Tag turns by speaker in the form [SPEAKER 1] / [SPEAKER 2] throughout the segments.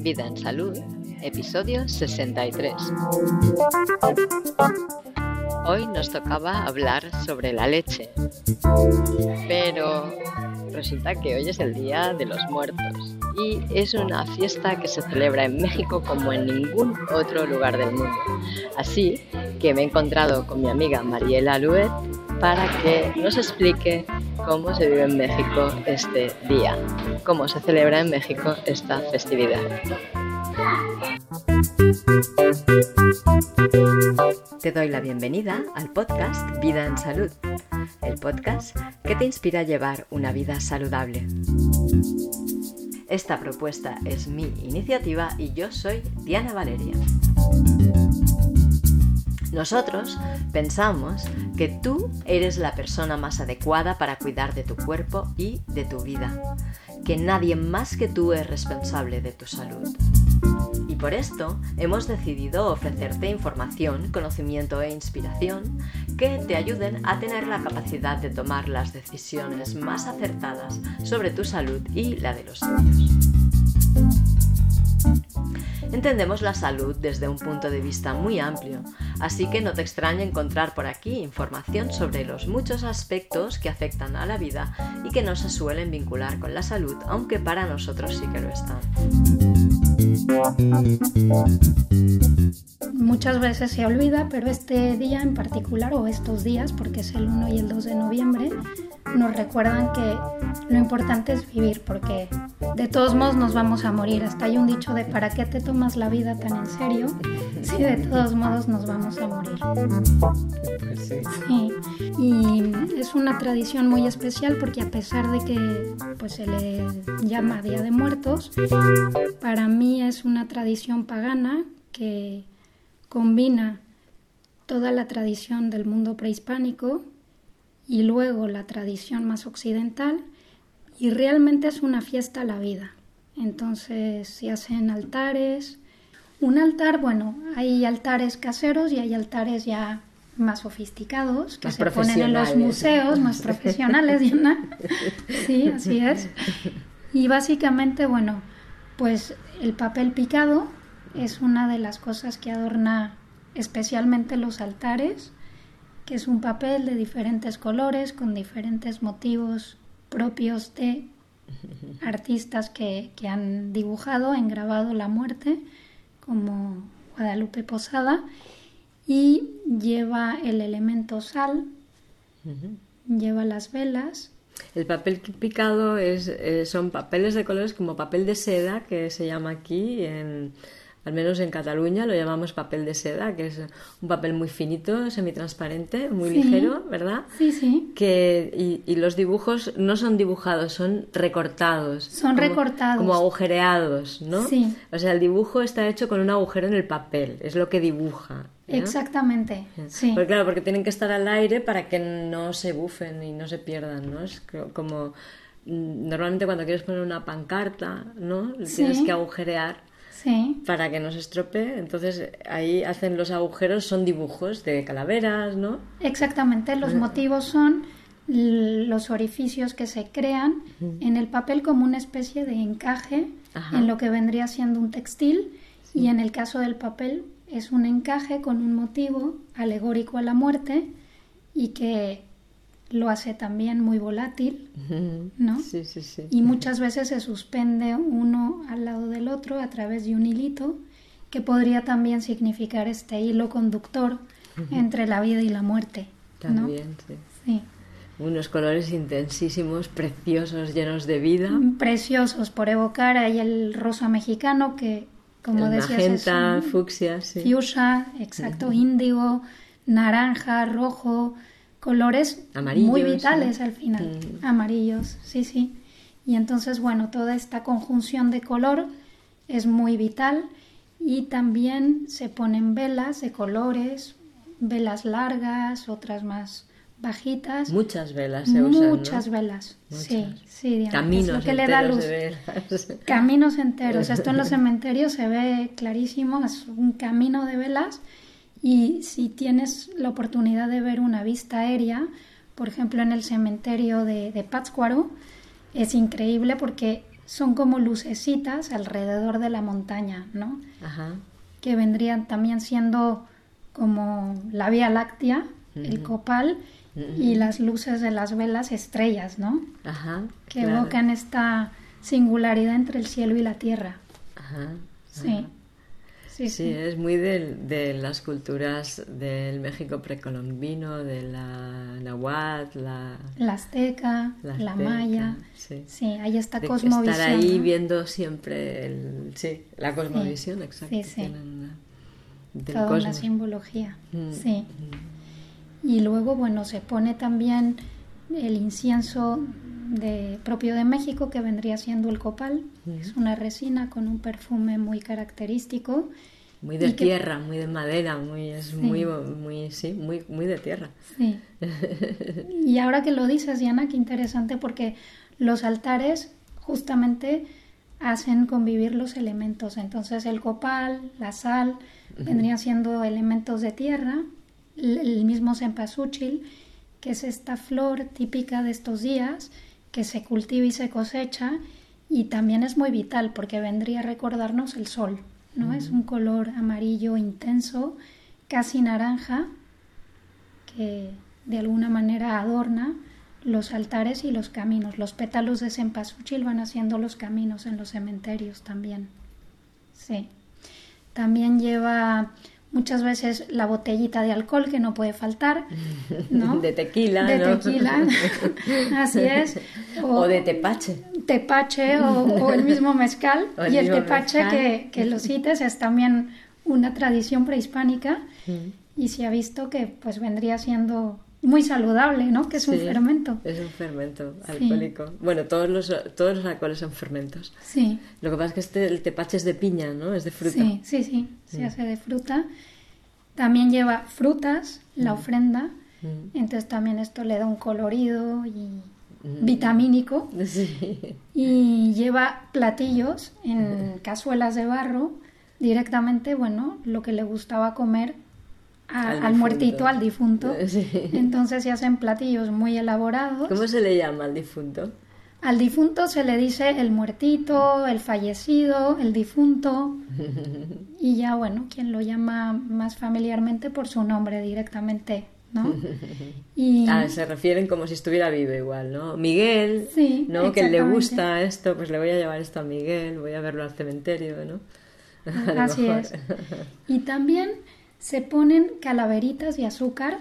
[SPEAKER 1] Vida en Salud, episodio 63. Hoy nos tocaba hablar sobre la leche, pero resulta que hoy es el Día de los Muertos y es una fiesta que se celebra en México como en ningún otro lugar del mundo. Así que me he encontrado con mi amiga Mariela Luet para que nos explique cómo se vive en México este día, cómo se celebra en México esta festividad. Te doy la bienvenida al podcast Vida en Salud, el podcast que te inspira a llevar una vida saludable. Esta propuesta es mi iniciativa y yo soy Diana Valeria. Nosotros pensamos que tú eres la persona más adecuada para cuidar de tu cuerpo y de tu vida, que nadie más que tú es responsable de tu salud. Y por esto hemos decidido ofrecerte información, conocimiento e inspiración que te ayuden a tener la capacidad de tomar las decisiones más acertadas sobre tu salud y la de los tuyos. Entendemos la salud desde un punto de vista muy amplio, así que no te extrañe encontrar por aquí información sobre los muchos aspectos que afectan a la vida y que no se suelen vincular con la salud, aunque para nosotros sí que lo están.
[SPEAKER 2] Muchas veces se olvida, pero este día en particular, o estos días, porque es el 1 y el 2 de noviembre, nos recuerdan que lo importante es vivir, porque de todos modos nos vamos a morir. Hasta hay un dicho de ¿para qué te tomas la vida tan en serio? Si de todos modos nos vamos a morir.
[SPEAKER 1] Pues
[SPEAKER 2] sí. Y es una tradición muy especial porque a pesar de que pues, se le llama Día de Muertos, para mí es una tradición pagana que combina toda la tradición del mundo prehispánico y luego la tradición más occidental y realmente es una fiesta a la vida. Entonces se hacen altares. Un altar, bueno, hay altares caseros y hay altares ya más sofisticados que
[SPEAKER 1] Más
[SPEAKER 2] se ponen en los museos, más profesionales, Diana. Sí, así es. Y básicamente, bueno, pues el papel picado es una de las cosas que adorna especialmente los altares, que es un papel de diferentes colores con diferentes motivos propios de artistas que, que han dibujado, engrabado la muerte, como Guadalupe Posada, y lleva el elemento sal, lleva las velas,
[SPEAKER 1] El papel picado es, eh, son papeles de colores como papel de seda, que se llama aquí, en, al menos en Cataluña lo llamamos papel de seda, que es un papel muy finito, semitransparente, muy
[SPEAKER 2] Sí.
[SPEAKER 1] ligero, ¿verdad?
[SPEAKER 2] Sí, sí.
[SPEAKER 1] Que, y, y los dibujos no son dibujados, son recortados.
[SPEAKER 2] Son
[SPEAKER 1] como-
[SPEAKER 2] recortados.
[SPEAKER 1] Como agujereados, ¿no?
[SPEAKER 2] Sí.
[SPEAKER 1] O sea, el dibujo está hecho con un agujero en el papel, es lo que dibuja.
[SPEAKER 2] Exactamente, sí.
[SPEAKER 1] Porque claro, porque tienen que estar al aire para que no se bufen y no se pierdan, ¿no? Es co- como mm, normalmente cuando quieres poner una pancarta, ¿no?
[SPEAKER 2] Sí.
[SPEAKER 1] Tienes que agujerear
[SPEAKER 2] Sí,
[SPEAKER 1] para que no se estropee. Entonces ahí hacen los agujeros, son dibujos de calaveras, ¿no?
[SPEAKER 2] exactamente. Los motivos son los orificios que se crean en el papel como una especie de encaje
[SPEAKER 1] Ajá.
[SPEAKER 2] en lo que vendría siendo un textil y en el caso del papel es un encaje con un motivo alegórico a la muerte y que lo hace también muy volátil, ¿no?
[SPEAKER 1] Sí, sí, sí.
[SPEAKER 2] y muchas veces se suspende uno al lado del otro a través de un hilito que podría también significar este hilo conductor entre la vida y la muerte. ¿no?
[SPEAKER 1] También, sí.
[SPEAKER 2] Sí.
[SPEAKER 1] Unos colores intensísimos, preciosos, llenos de vida.
[SPEAKER 2] Preciosos por evocar ahí el rosa mexicano que, como
[SPEAKER 1] el
[SPEAKER 2] decías,
[SPEAKER 1] magenta,
[SPEAKER 2] es un
[SPEAKER 1] fucsia, sí.
[SPEAKER 2] fuchsia, exacto, índigo, naranja, rojo, colores
[SPEAKER 1] Amarillos,
[SPEAKER 2] muy vitales
[SPEAKER 1] ¿no?
[SPEAKER 2] al final,
[SPEAKER 1] Mm.
[SPEAKER 2] amarillos, sí, sí. Y entonces, bueno, toda esta conjunción de color es muy vital y también se ponen velas de colores, velas largas, otras más bajitas.
[SPEAKER 1] Muchas velas se usan, ¿no?
[SPEAKER 2] Muchas velas, sí,
[SPEAKER 1] Muchas.
[SPEAKER 2] sí, Diana, es
[SPEAKER 1] Caminos
[SPEAKER 2] lo que le da
[SPEAKER 1] enteros
[SPEAKER 2] luz.
[SPEAKER 1] de velas.
[SPEAKER 2] Caminos enteros. Esto en los cementerios se ve clarísimo, es un camino de velas y si tienes la oportunidad de ver una vista aérea, por ejemplo, en el cementerio de, de Pátzcuaro, es increíble porque son como lucecitas alrededor de la montaña, ¿no?
[SPEAKER 1] Ajá.
[SPEAKER 2] Que vendrían también siendo como la Vía Láctea, el copal y las luces de las velas estrellas, ¿no?
[SPEAKER 1] Ajá.
[SPEAKER 2] Que
[SPEAKER 1] claro.
[SPEAKER 2] evocan esta singularidad entre el cielo y la tierra.
[SPEAKER 1] Ajá. Ajá.
[SPEAKER 2] Sí,
[SPEAKER 1] Sí,
[SPEAKER 2] sí.
[SPEAKER 1] es muy de, las culturas del México precolombino, de la Nahuatl, la,
[SPEAKER 2] La azteca, la,
[SPEAKER 1] azteca,
[SPEAKER 2] maya.
[SPEAKER 1] Sí.
[SPEAKER 2] Sí, hay esta
[SPEAKER 1] De
[SPEAKER 2] cosmovisión.
[SPEAKER 1] estar ahí
[SPEAKER 2] ¿no?
[SPEAKER 1] viendo siempre el, sí, la cosmovisión, exacto.
[SPEAKER 2] sí, sí.
[SPEAKER 1] tienen una- del
[SPEAKER 2] Toda una
[SPEAKER 1] cosmos.
[SPEAKER 2] simbología.
[SPEAKER 1] Mm,
[SPEAKER 2] Sí. Y luego, bueno, se pone también el incienso de, propio de México, que vendría siendo el copal. Es una resina con un perfume muy característico.
[SPEAKER 1] Muy de
[SPEAKER 2] y que-
[SPEAKER 1] tierra, muy de madera, muy, es
[SPEAKER 2] Sí.
[SPEAKER 1] muy, muy, sí, muy, muy de tierra.
[SPEAKER 2] Sí. Y ahora que lo dices, Diana, qué interesante porque los altares justamente hacen convivir los elementos. Entonces el copal, la sal, vendrían siendo elementos de tierra, el el mismo cempasúchil, que es esta flor típica de estos días, que se cultiva y se cosecha, y también es muy vital porque vendría a recordarnos el sol, ¿no? Es un color amarillo intenso, casi naranja, que de alguna manera adorna los altares y los caminos. Los pétalos de cempasúchil van haciendo los caminos en los cementerios también. Sí. También lleva muchas veces la botellita de alcohol que no puede faltar, ¿no?
[SPEAKER 1] De tequila,
[SPEAKER 2] De
[SPEAKER 1] ¿no?
[SPEAKER 2] tequila, así es.
[SPEAKER 1] O de tepache.
[SPEAKER 2] tepache o, o el mismo mezcal.
[SPEAKER 1] El
[SPEAKER 2] y el tepache
[SPEAKER 1] mezcal.
[SPEAKER 2] que, que lo cites es también una tradición prehispánica
[SPEAKER 1] Mm.
[SPEAKER 2] y se ha visto que pues vendría siendo muy saludable, ¿no? Que es un fermento.
[SPEAKER 1] Es un fermento
[SPEAKER 2] Sí.
[SPEAKER 1] alcohólico. Bueno, todos los, todos los alcoholes son fermentos.
[SPEAKER 2] Sí,
[SPEAKER 1] Lo que pasa es que este, el tepache es de piña, ¿no? Es de fruta.
[SPEAKER 2] sí, sí, sí, se
[SPEAKER 1] Mm.
[SPEAKER 2] hace de fruta. También lleva frutas, la ofrenda,
[SPEAKER 1] Mm.
[SPEAKER 2] entonces también esto le da un colorido y
[SPEAKER 1] Mm.
[SPEAKER 2] vitamínico.
[SPEAKER 1] Sí.
[SPEAKER 2] Y lleva platillos en cazuelas de barro, directamente, bueno, lo que le gustaba comer a-
[SPEAKER 1] Al
[SPEAKER 2] muertito, al difunto.
[SPEAKER 1] Sí.
[SPEAKER 2] Entonces se hacen platillos muy elaborados.
[SPEAKER 1] ¿Cómo se le llama al difunto?
[SPEAKER 2] Al difunto se le dice el muertito, el fallecido, el difunto. Y ya, bueno, quien lo llama más familiarmente por su nombre directamente, ¿no? Y
[SPEAKER 1] Ah, se refieren como si estuviera vivo igual, ¿no? Miguel,
[SPEAKER 2] Sí,
[SPEAKER 1] ¿no? Que le gusta esto, pues le voy a llevar esto a Miguel, voy a verlo al cementerio, ¿no? A
[SPEAKER 2] Así es. Y también se ponen calaveritas de azúcar.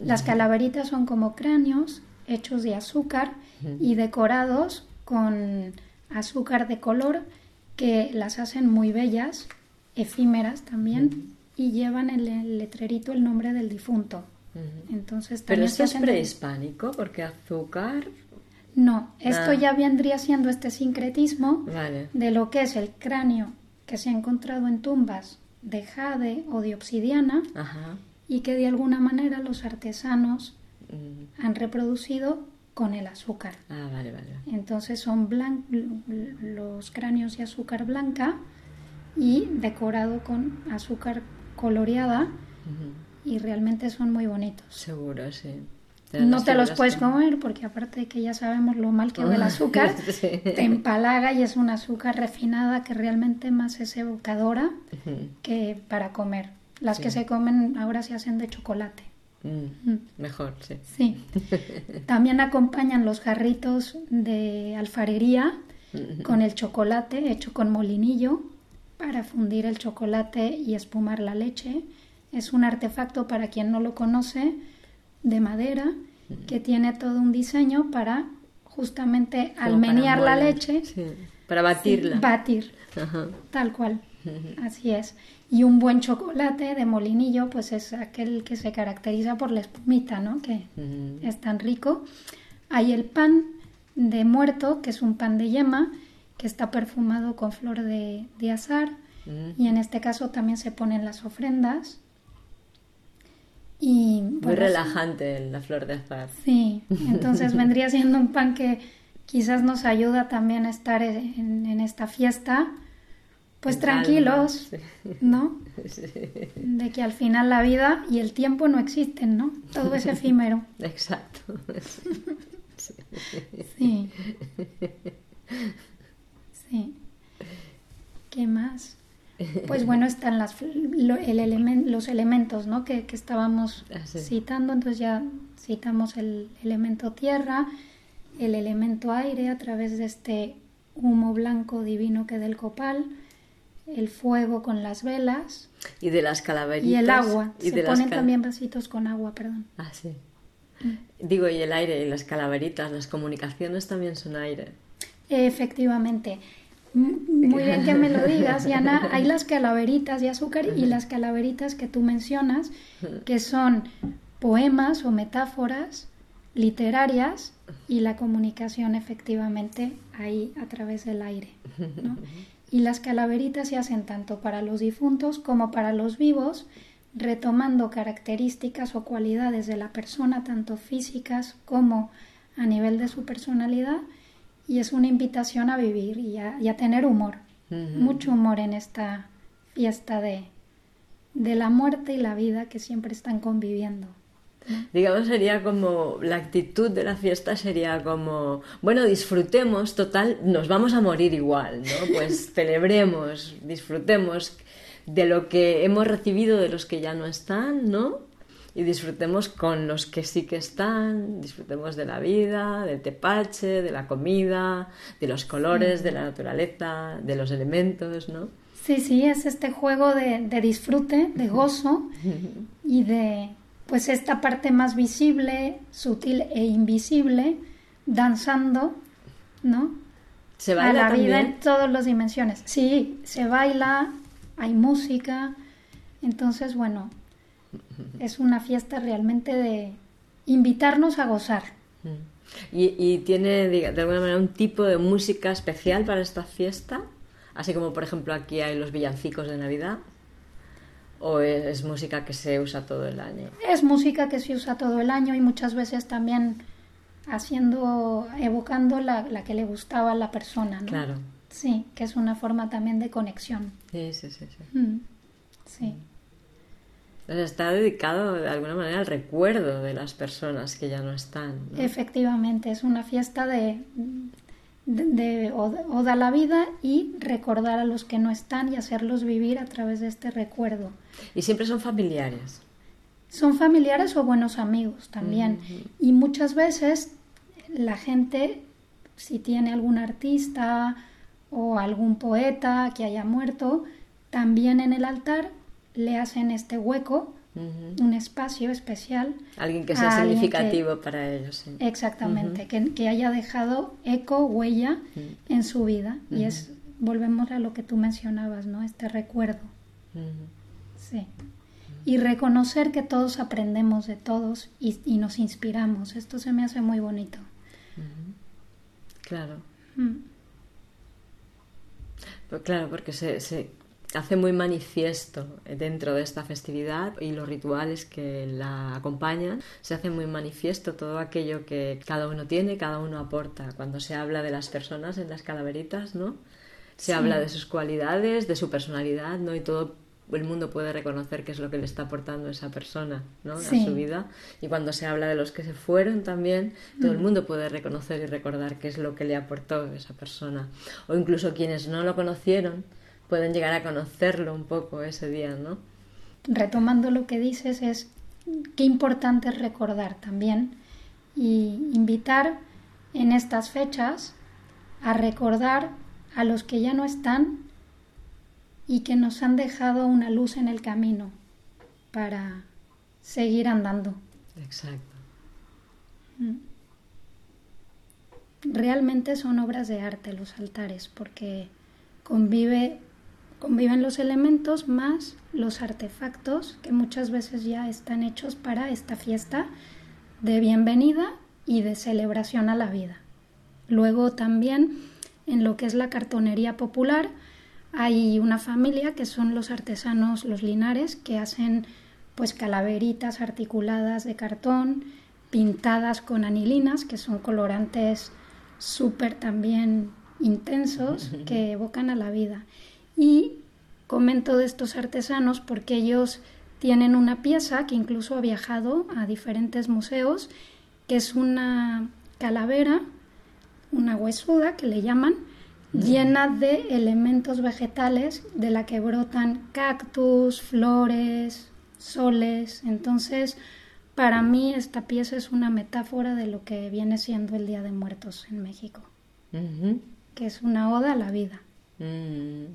[SPEAKER 2] Las calaveritas son como cráneos hechos de azúcar y decorados con azúcar de color que las hacen muy bellas, efímeras también, y llevan en el letrerito el nombre del difunto. Entonces
[SPEAKER 1] Pero esto es prehispánico, porque azúcar...
[SPEAKER 2] No, esto
[SPEAKER 1] Ah.
[SPEAKER 2] ya vendría siendo este sincretismo
[SPEAKER 1] Vale.
[SPEAKER 2] de lo que es el cráneo que se ha encontrado en tumbas de jade o de obsidiana
[SPEAKER 1] Ajá.
[SPEAKER 2] y que de alguna manera los artesanos
[SPEAKER 1] Mm.
[SPEAKER 2] han reproducido con el azúcar.
[SPEAKER 1] Ah, vale, vale.
[SPEAKER 2] Entonces son blan- los cráneos de azúcar blanca y decorado con azúcar coloreada y realmente son muy bonitos.
[SPEAKER 1] Seguro, sí.
[SPEAKER 2] No te los puedes comer porque aparte de que ya sabemos lo mal que va el azúcar,
[SPEAKER 1] Sí.
[SPEAKER 2] te empalaga y es una azúcar refinada que realmente más es evocadora que para comer. Las
[SPEAKER 1] Sí.
[SPEAKER 2] que se comen ahora se hacen de chocolate.
[SPEAKER 1] Mm.
[SPEAKER 2] Mm.
[SPEAKER 1] Mejor, sí.
[SPEAKER 2] Sí. También acompañan los jarritos de alfarería con el chocolate hecho con molinillo para fundir el chocolate y espumar la leche. Es un artefacto para quien no lo conoce de madera que tiene todo un diseño para justamente
[SPEAKER 1] Como
[SPEAKER 2] al menear la leche
[SPEAKER 1] sí, Para batirla.
[SPEAKER 2] batir
[SPEAKER 1] Ajá.
[SPEAKER 2] tal cual. Así es. Y un buen chocolate de molinillo, pues es aquel que se caracteriza por la espumita, ¿no? Que es tan rico. Hay el pan de muerto, que es un pan de yema, que está perfumado con flor de, de azar. Y en este caso también se ponen las ofrendas. Y,
[SPEAKER 1] Muy
[SPEAKER 2] bueno,
[SPEAKER 1] relajante la flor de azar.
[SPEAKER 2] Sí, entonces vendría siendo un pan que quizás nos ayuda también a estar en, en esta fiesta pues
[SPEAKER 1] en
[SPEAKER 2] tranquilos. ¿no?
[SPEAKER 1] Sí,
[SPEAKER 2] De que al final la vida y el tiempo no existen, ¿no? Todo es efímero.
[SPEAKER 1] Exacto. Sí.
[SPEAKER 2] Sí. ¿Qué más? Pues bueno, están las, lo- el elemen- los elementos, ¿no? Que, que estábamos
[SPEAKER 1] Ah, sí.
[SPEAKER 2] citando. Entonces ya citamos el elemento tierra, el elemento aire a través de este humo blanco divino que del copal, el fuego con las velas
[SPEAKER 1] Y de las calaveritas.
[SPEAKER 2] y el agua.
[SPEAKER 1] y
[SPEAKER 2] Se
[SPEAKER 1] de
[SPEAKER 2] ponen también vasitos con agua, perdón.
[SPEAKER 1] Ah, sí.
[SPEAKER 2] Mm.
[SPEAKER 1] Digo, y el aire y las calaveritas, las comunicaciones también son aire.
[SPEAKER 2] Efectivamente. Muy bien que me lo digas, Yana. Hay las calaveritas de azúcar y las calaveritas que tú mencionas, que son poemas o metáforas literarias y la comunicación efectivamente ahí a través del aire. ¿no? Y las calaveritas se hacen tanto para los difuntos como para los vivos, retomando características o cualidades de la persona, tanto físicas como a nivel de su personalidad, y es una invitación a vivir y a, y a tener humor, mucho humor en esta fiesta de, de la muerte y la vida que siempre están conviviendo.
[SPEAKER 1] Digamos, sería como la actitud de la fiesta sería como, bueno, disfrutemos, total, nos vamos a morir igual, ¿no? Pues celebremos, disfrutemos de lo que hemos recibido de los que ya no están, ¿no? Y disfrutemos con los que sí que están, disfrutemos de la vida, del tepache, de la comida, de los colores, de la naturaleza, de los elementos, ¿no?
[SPEAKER 2] Sí, sí, es este juego de, de disfrute, de gozo y de pues esta parte más visible, sutil e invisible, danzando, ¿no?
[SPEAKER 1] Se
[SPEAKER 2] a
[SPEAKER 1] baila
[SPEAKER 2] la vida
[SPEAKER 1] también.
[SPEAKER 2] en todas las dimensiones. Sí, se baila, hay música, entonces bueno, es una fiesta realmente de invitarnos a gozar.
[SPEAKER 1] Mm. ¿Y, y tiene de alguna manera un tipo de música especial para esta fiesta? Así como por ejemplo aquí hay los villancicos de Navidad. ¿O es, es música que se usa todo el año?
[SPEAKER 2] Es música que se usa todo el año y muchas veces también haciendo, evocando la, la que le gustaba a la persona, ¿no?
[SPEAKER 1] Claro.
[SPEAKER 2] Sí, que es una forma también de conexión.
[SPEAKER 1] Sí, sí, sí. sí.
[SPEAKER 2] Mm, Sí.
[SPEAKER 1] Entonces está dedicado de alguna manera al recuerdo de las personas que ya no están. ¿no?
[SPEAKER 2] Efectivamente, es una fiesta de, de, de oda, oda a la vida y recordar a los que no están y hacerlos vivir a través de este recuerdo.
[SPEAKER 1] Y siempre son familiares.
[SPEAKER 2] Son familiares o buenos amigos también. Y muchas veces la gente, si tiene algún artista o algún poeta que haya muerto, también en el altar le hacen este hueco, un espacio especial.
[SPEAKER 1] Alguien que sea significativo para ellos. sí.
[SPEAKER 2] Exactamente, que, que haya dejado eco, huella en su vida. Y es, volvemos a lo que tú mencionabas, ¿no? Este recuerdo. Sí. Y reconocer que todos aprendemos de todos y, y nos inspiramos. Esto se me hace muy bonito.
[SPEAKER 1] Claro.
[SPEAKER 2] Mm.
[SPEAKER 1] Pues claro, porque se, se hace muy manifiesto dentro de esta festividad y los rituales que la acompañan, se hace muy manifiesto todo aquello que cada uno tiene, cada uno aporta. Cuando se habla de las personas en las calaveritas, ¿no? Se
[SPEAKER 2] Sí.
[SPEAKER 1] habla de sus cualidades, de su personalidad, ¿no? Y todo el mundo puede reconocer qué es lo que le está aportando esa persona, ¿no?
[SPEAKER 2] Sí.
[SPEAKER 1] A su vida. Y cuando se habla de los que se fueron también, todo el mundo puede reconocer y recordar qué es lo que le aportó esa persona. O incluso quienes no lo conocieron pueden llegar a conocerlo un poco ese día, ¿no?
[SPEAKER 2] Retomando lo que dices, es qué importante es recordar también y invitar en estas fechas a recordar a los que ya no están y que nos han dejado una luz en el camino para seguir andando.
[SPEAKER 1] Exacto.
[SPEAKER 2] Realmente son obras de arte los altares porque convive, conviven los elementos más los artefactos que muchas veces ya están hechos para esta fiesta de bienvenida y de celebración a la vida. Luego también en lo que es la cartonería popular hay una familia que son los artesanos, los linares, que hacen pues calaveritas articuladas de cartón, pintadas con anilinas, que son colorantes súper también intensos que evocan a la vida. Y comento de estos artesanos porque ellos tienen una pieza que incluso ha viajado a diferentes museos, que es una calavera, una huesuda que le llaman, llena de elementos vegetales de la que brotan cactus, flores, soles. Entonces, para mí esta pieza es una metáfora de lo que viene siendo el Día de Muertos en México, que es una oda a la vida. Mm.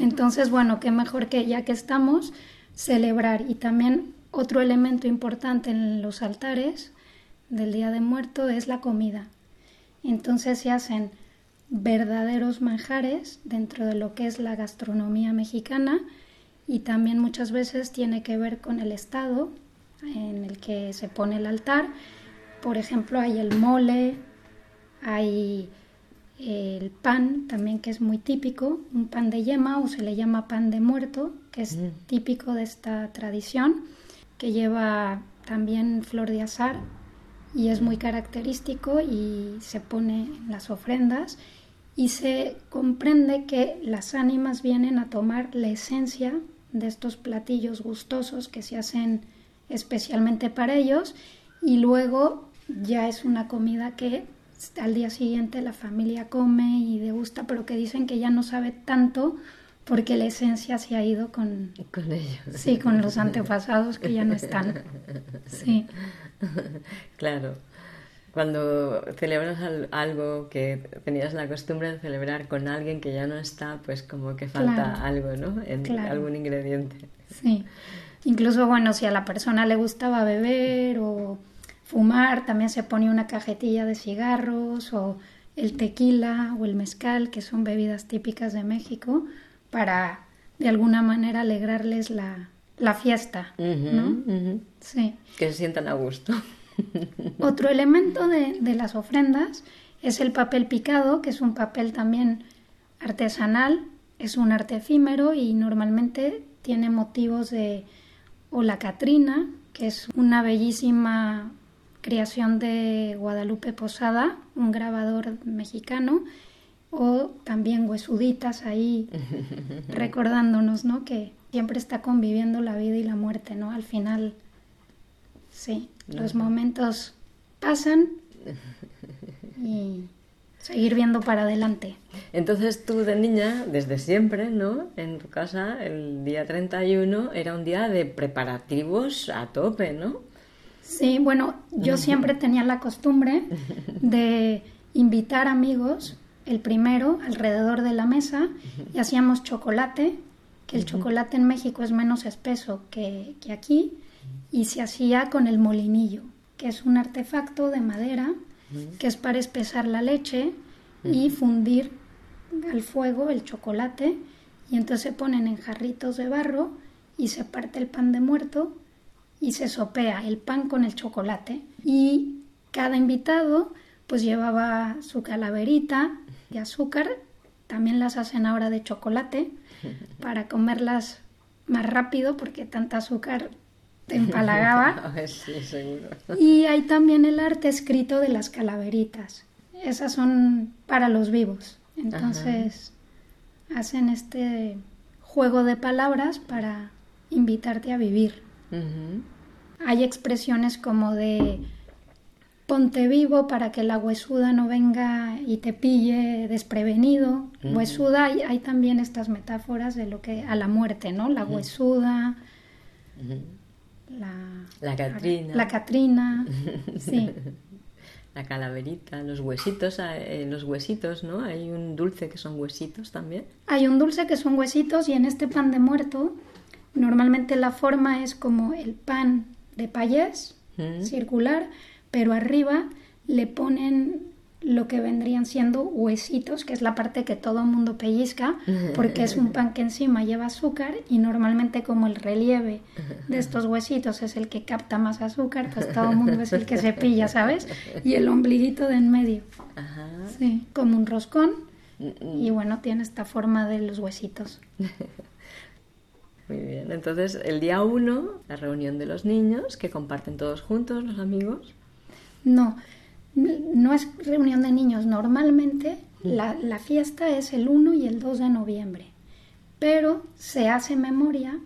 [SPEAKER 2] Entonces, bueno, qué mejor que ya que estamos, celebrar. Y también otro elemento importante en los altares del Día de Muerto es la comida. Entonces se hacen verdaderos manjares dentro de lo que es la gastronomía mexicana y también muchas veces tiene que ver con el estado en el que se pone el altar. Por ejemplo, hay el mole, hay el pan también que es muy típico, un pan de yema o se le llama pan de muerto, que es mm. típico de esta tradición, que lleva también flor de azar y es muy característico y se pone en las ofrendas y se comprende que las ánimas vienen a tomar la esencia de estos platillos gustosos que se hacen especialmente para ellos y luego ya es una comida que al día siguiente la familia come y degusta, pero que dicen que ya no sabe tanto porque la esencia se ha ido con,
[SPEAKER 1] con ellos.
[SPEAKER 2] Sí, con los antepasados que ya no están. Sí.
[SPEAKER 1] Claro. Cuando celebras algo que tenías la costumbre de celebrar con alguien que ya no está, pues como que falta algo, ¿no? En algún ingrediente.
[SPEAKER 2] Sí. Incluso, bueno, si a la persona le gustaba beber o fumar, también se pone una cajetilla de cigarros o el tequila o el mezcal, que son bebidas típicas de México, para de alguna manera alegrarles la, la fiesta, ¿no?
[SPEAKER 1] Sí. Que se sientan a gusto.
[SPEAKER 2] Otro elemento de, de, las ofrendas es el papel picado, que es un papel también artesanal, es un arte efímero y normalmente tiene motivos de o la Catrina, que es una bellísima creación de Guadalupe Posada, un grabador mexicano, o también huesuditas ahí recordándonos, ¿no? Que siempre está conviviendo la vida y la muerte, ¿no? Al final, sí, los momentos pasan y seguir viendo para adelante.
[SPEAKER 1] Entonces tú de niña, desde siempre, ¿no? En tu casa, el día 31 era un día de preparativos a tope, ¿no?
[SPEAKER 2] Sí, bueno, yo siempre tenía la costumbre de invitar amigos, el primero, alrededor de la mesa, y hacíamos chocolate, que el chocolate en México es menos espeso que, que aquí, y se hacía con el molinillo, que es un artefacto de madera que es para espesar la leche y fundir al fuego el chocolate, y entonces se ponen en jarritos de barro y se parte el pan de muerto y se sopea el pan con el chocolate y cada invitado pues llevaba su calaverita de azúcar, también las hacen ahora de chocolate para comerlas más rápido porque tanta azúcar te empalagaba. Y hay también el arte escrito de las calaveritas. Esas son para los vivos. Entonces hacen este juego de palabras para invitarte a vivir. Hay expresiones como de ponte vivo para que la huesuda no venga y te pille desprevenido. Huesuda, hay, también estas metáforas de lo que a la muerte, ¿no? La huesuda, la,
[SPEAKER 1] la Catrina.
[SPEAKER 2] La Catrina, sí.
[SPEAKER 1] La calaverita, los huesitos, eh, los huesitos, ¿no? Hay un dulce que son huesitos también.
[SPEAKER 2] Hay un dulce que son huesitos y en este pan de muerto Normalmente la forma es como el pan de payés, circular, pero arriba le ponen lo que vendrían siendo huesitos, que es la parte que todo el mundo pellizca, porque es un pan que encima lleva azúcar y normalmente como el relieve de estos huesitos es el que capta más azúcar, pues todo el mundo es el que se pilla, ¿sabes? Y el ombliguito de en medio. Sí, como un roscón. Y bueno, tiene esta forma de los huesitos.
[SPEAKER 1] Muy bien, entonces el día uno, la reunión de los niños, que comparten todos juntos, los amigos.
[SPEAKER 2] No, no es reunión de niños. Normalmente la, fiesta es el 1 y el 2 de noviembre. pero se hace memoria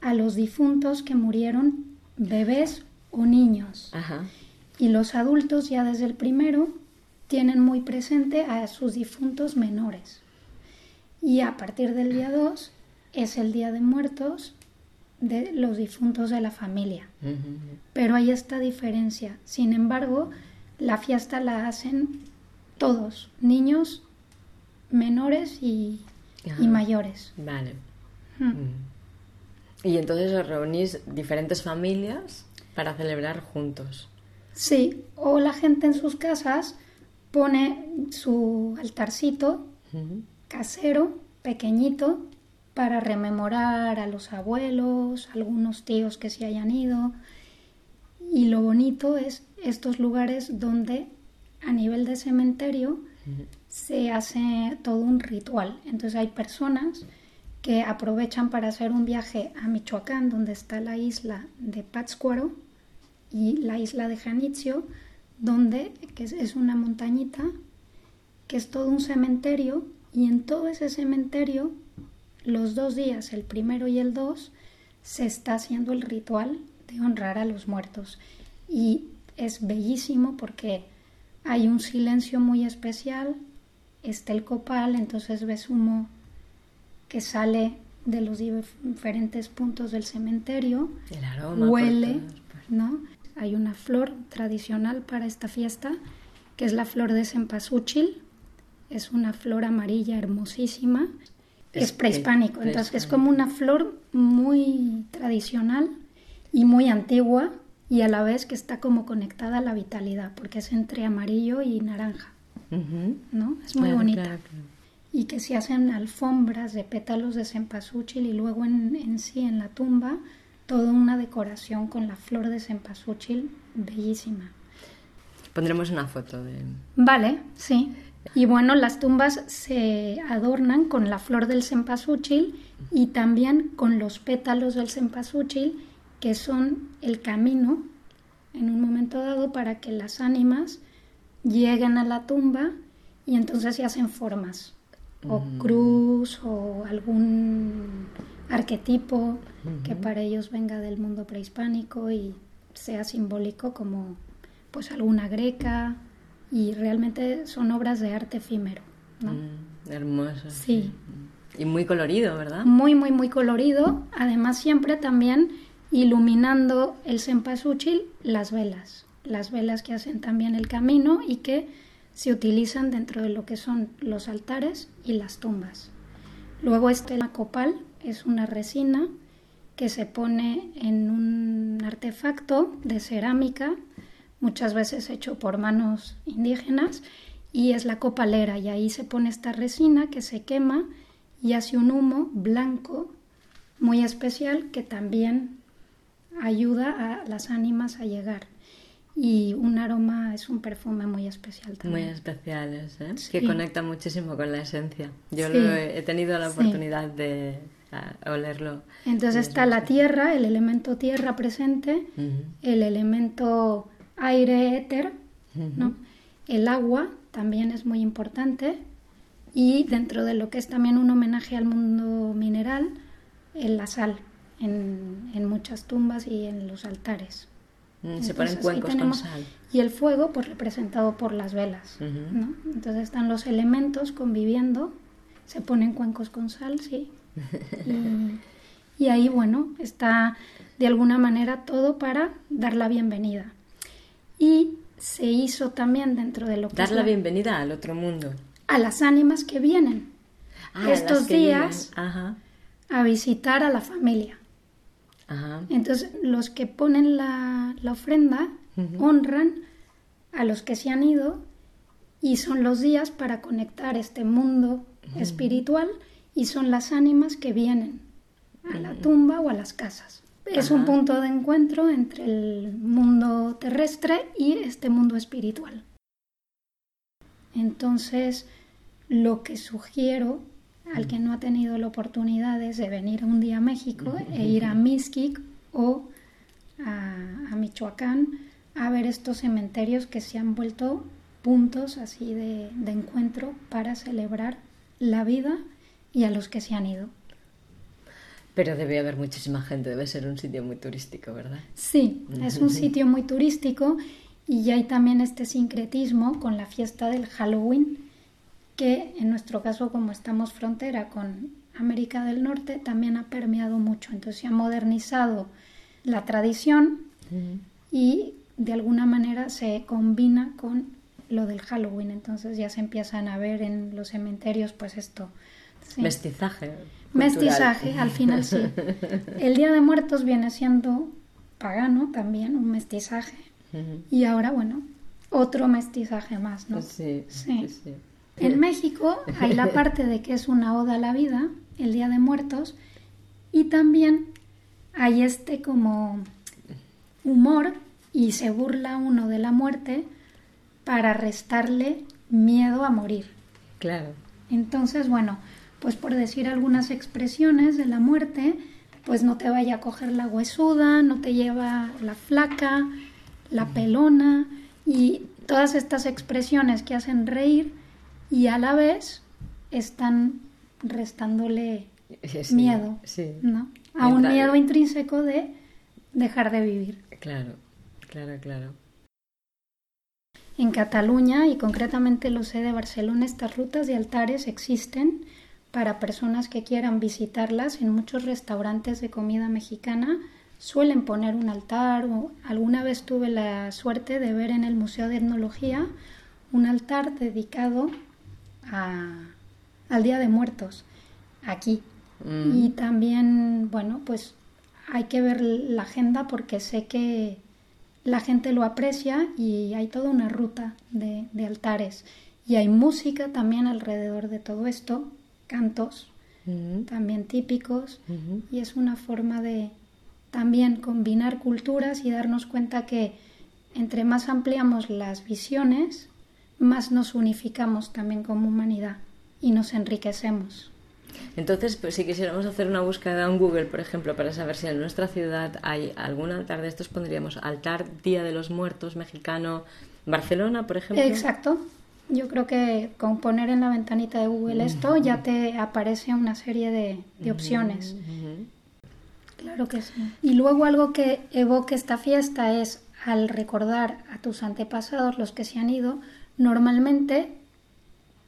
[SPEAKER 2] a los difuntos que murieron bebés o niños. Y los adultos ya desde el primero tienen muy presente a sus difuntos menores. Y a partir del día 2 es el Día de Muertos de los difuntos de la familia. Pero hay esta diferencia. Sin embargo, la fiesta la hacen todos, niños, menores y, mayores.
[SPEAKER 1] Vale. Mm. Y entonces os reunís diferentes familias para celebrar juntos.
[SPEAKER 2] Sí, o la gente en sus casas pone su altarcito casero, pequeñito, para rememorar a los abuelos, algunos tíos que se hayan ido. Y lo bonito es estos lugares donde a nivel de cementerio se hace todo un ritual. Entonces hay personas que aprovechan para hacer un viaje a Michoacán, donde está la isla de Pátzcuaro y la isla de Janitzio, donde que es una montañita que es todo un cementerio y en todo ese cementerio los dos días, el primero y el dos, se está haciendo el ritual de honrar a los muertos. Y es bellísimo porque hay un silencio muy especial, está el copal, entonces ves humo que sale de los diferentes puntos del cementerio,
[SPEAKER 1] el aroma
[SPEAKER 2] huele, ¿no? Hay una flor tradicional para esta fiesta, que es la flor de cempasúchil, es una flor amarilla hermosísima, es, prehispánico, entonces es como una flor muy tradicional y muy antigua y a la vez que está como conectada a la vitalidad, porque es entre amarillo y naranja, ¿no? Es muy bonita. Y que se hacen alfombras de pétalos de cempasúchil y luego en, en sí, en la tumba, toda una decoración con la flor de cempasúchil bellísima.
[SPEAKER 1] Pondremos una foto de...
[SPEAKER 2] Vale, sí. Y bueno, las tumbas se adornan con la flor del cempasúchil y también con los pétalos del cempasúchil, que son el camino en un momento dado para que las ánimas lleguen a la tumba y entonces se hacen formas, o mm. cruz, o algún arquetipo que para ellos venga del mundo prehispánico y sea simbólico como pues alguna greca y realmente son obras de arte efímero. ¿no?
[SPEAKER 1] Mm, hermoso.
[SPEAKER 2] Sí.
[SPEAKER 1] Y muy colorido, ¿verdad?
[SPEAKER 2] Muy, muy, muy colorido. Además siempre también iluminando el cempasúchil las velas. Las velas que hacen también el camino y que se utilizan dentro de lo que son los altares y las tumbas. Luego este copal es una resina que se pone en un artefacto de cerámica, muchas veces hecho por manos indígenas, y es la copalera, y ahí se pone esta resina que se quema y hace un humo blanco muy especial que también ayuda a las ánimas a llegar. Y un aroma es un perfume muy especial también.
[SPEAKER 1] Muy especial, ¿eh? que conecta muchísimo con la esencia. Yo he tenido la oportunidad de olerlo.
[SPEAKER 2] Entonces está la tierra, el elemento tierra presente, el elemento aire, éter, ¿no? el agua también es muy importante y dentro de lo que es también un homenaje al mundo mineral, la sal en, en muchas tumbas y en los altares.
[SPEAKER 1] Mm, se ponen cuencos con sal.
[SPEAKER 2] Y el fuego, pues representado por las velas. ¿no? Entonces están los elementos conviviendo, se ponen cuencos con sal, sí. Y, y, ahí, bueno, está de alguna manera todo para dar la bienvenida. Y se hizo también dentro de lo que...
[SPEAKER 1] Dar la, bienvenida al otro mundo.
[SPEAKER 2] A las ánimas que vienen ah, estos días a visitar a la familia. Entonces, los que ponen la, ofrenda honran a los que se han ido y son los días para conectar este mundo espiritual y son las ánimas que vienen a la tumba o a las casas. Es un punto de encuentro entre el mundo terrestre y este mundo espiritual. Entonces, lo que sugiero al que no ha tenido la oportunidad de venir un día a México e ir a Mixquic o a, Michoacán a ver estos cementerios que se han vuelto puntos así de, encuentro para celebrar la vida y a los que se han ido.
[SPEAKER 1] Pero debe haber muchísima gente, debe ser un sitio muy turístico, ¿verdad?
[SPEAKER 2] Sí, es un sitio muy turístico y hay también este sincretismo con la fiesta del Halloween, que en nuestro caso, como estamos frontera con América del Norte, también ha permeado mucho. Entonces se ha modernizado la tradición y de alguna manera se combina con lo del Halloween. Entonces ya se empiezan a ver en los cementerios, pues esto.
[SPEAKER 1] Mestizaje.
[SPEAKER 2] Mestizaje, al final sí. El Día de Muertos viene siendo pagano también, un mestizaje. Y ahora, bueno, otro mestizaje más, ¿no?
[SPEAKER 1] Sí, sí.
[SPEAKER 2] En México hay la parte de que es una oda a la vida, el Día de Muertos, y también hay este como humor y se burla uno de la muerte para restarle miedo a morir.
[SPEAKER 1] Claro.
[SPEAKER 2] Entonces, bueno, pues por decir algunas expresiones de la muerte, pues no te vaya a coger la huesuda, no te lleva la flaca, la pelona y todas estas expresiones que hacen reír y a la vez están restándole miedo, ¿no? A un miedo intrínseco de dejar de vivir.
[SPEAKER 1] Claro, claro, claro.
[SPEAKER 2] En Cataluña y concretamente lo sé de Barcelona, estas rutas de altares existen para personas que quieran visitarlas en muchos restaurantes de comida mexicana. Suelen poner un altar o alguna vez tuve la suerte de ver en el Museo de Etnología un altar dedicado al Día de Muertos aquí. Mm. Y también, bueno, pues hay que ver la agenda porque sé que la gente lo aprecia y hay toda una ruta de, altares. Y hay música también alrededor de todo esto cantos también típicos y es una forma de también combinar culturas y darnos cuenta que entre más ampliamos las visiones, más nos unificamos también como humanidad y nos enriquecemos.
[SPEAKER 1] Entonces, pues si quisiéramos hacer una búsqueda en Google, por ejemplo, para saber si en nuestra ciudad hay algún altar de estos, pondríamos altar Día de los Muertos mexicano Barcelona, por ejemplo.
[SPEAKER 2] Exacto. Yo creo que con poner en la ventanita de Google esto ya te aparece una serie de, opciones. Claro que sí. Y luego algo que evoque esta fiesta es al recordar a tus antepasados, los que se han ido, normalmente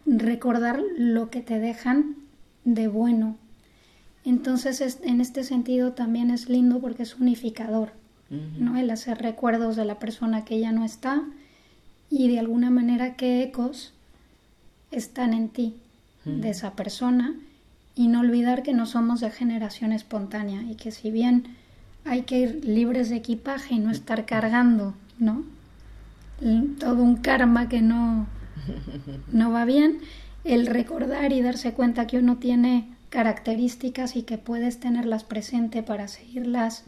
[SPEAKER 2] recordar lo que te dejan de bueno. Entonces, en este sentido también es lindo porque es unificador, ¿no? El hacer recuerdos de la persona que ya no está y de alguna manera qué ecos están en ti de esa persona y no olvidar que no somos de generación espontánea y que si bien hay que ir libres de equipaje y no estar cargando, ¿no? Todo un karma que no, no va bien, el recordar y darse cuenta que uno tiene características y que puedes tenerlas presente para seguirlas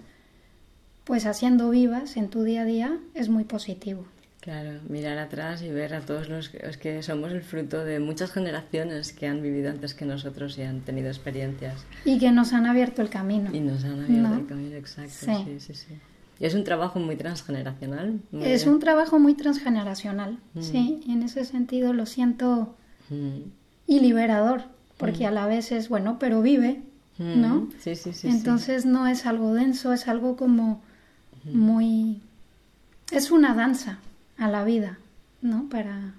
[SPEAKER 2] pues haciendo vivas en tu día a día es muy positivo.
[SPEAKER 1] Claro, mirar atrás y ver a todos los que, somos el fruto de muchas generaciones que han vivido antes que nosotros y han tenido experiencias.
[SPEAKER 2] Y que nos han abierto el camino.
[SPEAKER 1] Y nos han abierto el camino, exacto. Sí. sí, sí, Y es un trabajo muy transgeneracional.
[SPEAKER 2] es un trabajo muy transgeneracional, mm. sí. Y en ese sentido lo siento mm. y liberador, porque mm. a la vez es bueno, pero vive, ¿no?
[SPEAKER 1] Sí, sí, sí.
[SPEAKER 2] Entonces no es algo denso, es algo como muy... Es una danza a la vida, ¿no? Para,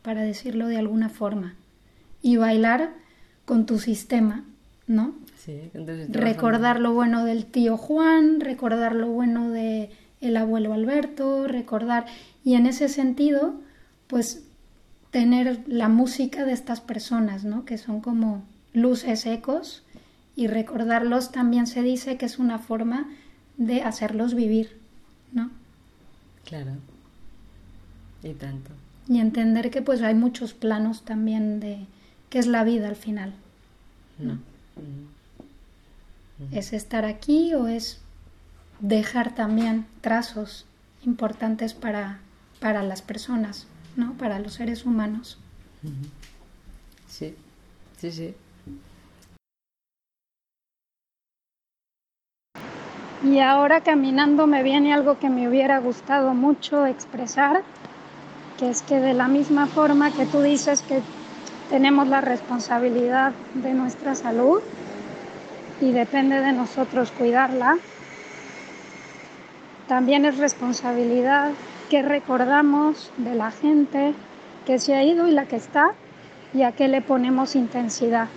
[SPEAKER 2] para decirlo de alguna forma. Y bailar con tu sistema, ¿no?
[SPEAKER 1] Sí,
[SPEAKER 2] recordar lo bueno del tío Juan, recordar lo bueno de el abuelo Alberto, recordar y en ese sentido, pues tener la música de estas personas, ¿no? Que son como luces ecos y recordarlos también se dice que es una forma de hacerlos vivir, ¿no?
[SPEAKER 1] Claro. Y tanto.
[SPEAKER 2] Y entender que pues hay muchos planos también de qué es la vida al final. ¿no? ¿Es estar aquí o es dejar también trazos importantes para, para las personas, ¿no? Para los seres humanos.
[SPEAKER 1] Sí, sí, sí.
[SPEAKER 2] Y ahora caminando me viene algo que me hubiera gustado mucho expresar es que de la misma forma que tú dices que tenemos la responsabilidad de nuestra salud, y depende de nosotros cuidarla, también es responsabilidad que recordamos de la gente que se ha ido y la que está y a qué le ponemos intensidad,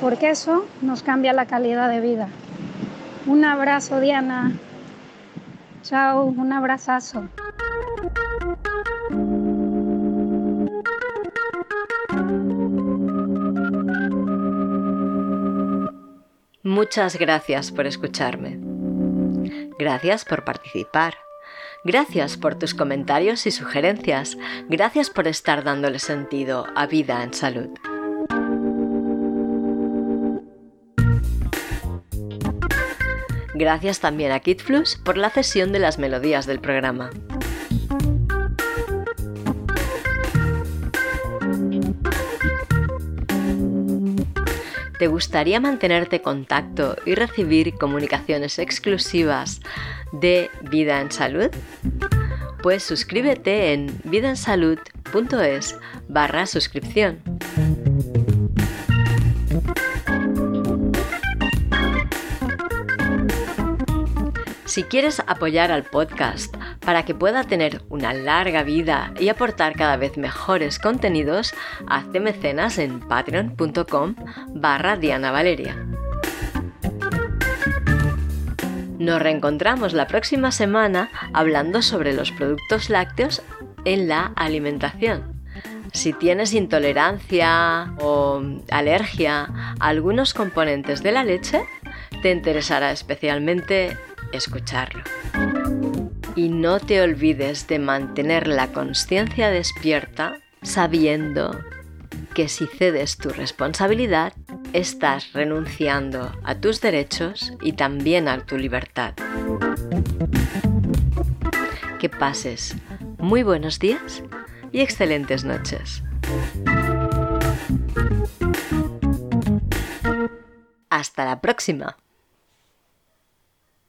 [SPEAKER 2] porque eso nos cambia la calidad de vida. Un abrazo, Diana. Chao, un abrazazo.
[SPEAKER 1] Muchas gracias por escucharme. Gracias por participar. Gracias por tus comentarios y sugerencias. Gracias por estar dándole sentido a vida en salud. Gracias también a KidFlux por la cesión de las melodías del programa. ¿Te gustaría mantenerte contacto y recibir comunicaciones exclusivas de Vida en Salud? Pues suscríbete en vidaensalud.es barra suscripción. Si quieres apoyar al podcast para que pueda tener una larga vida y aportar cada vez mejores contenidos, hazte mecenas en patreon.com barra Diana Valeria. Nos reencontramos la próxima semana hablando sobre los productos lácteos en la alimentación. Si tienes intolerancia o alergia a algunos componentes de la leche, te interesará especialmente escucharlo. Y no te olvides de mantener la conciencia despierta sabiendo que si cedes tu responsabilidad, estás renunciando a tus derechos y también a tu libertad. Que pases muy buenos días y excelentes noches. Hasta la próxima.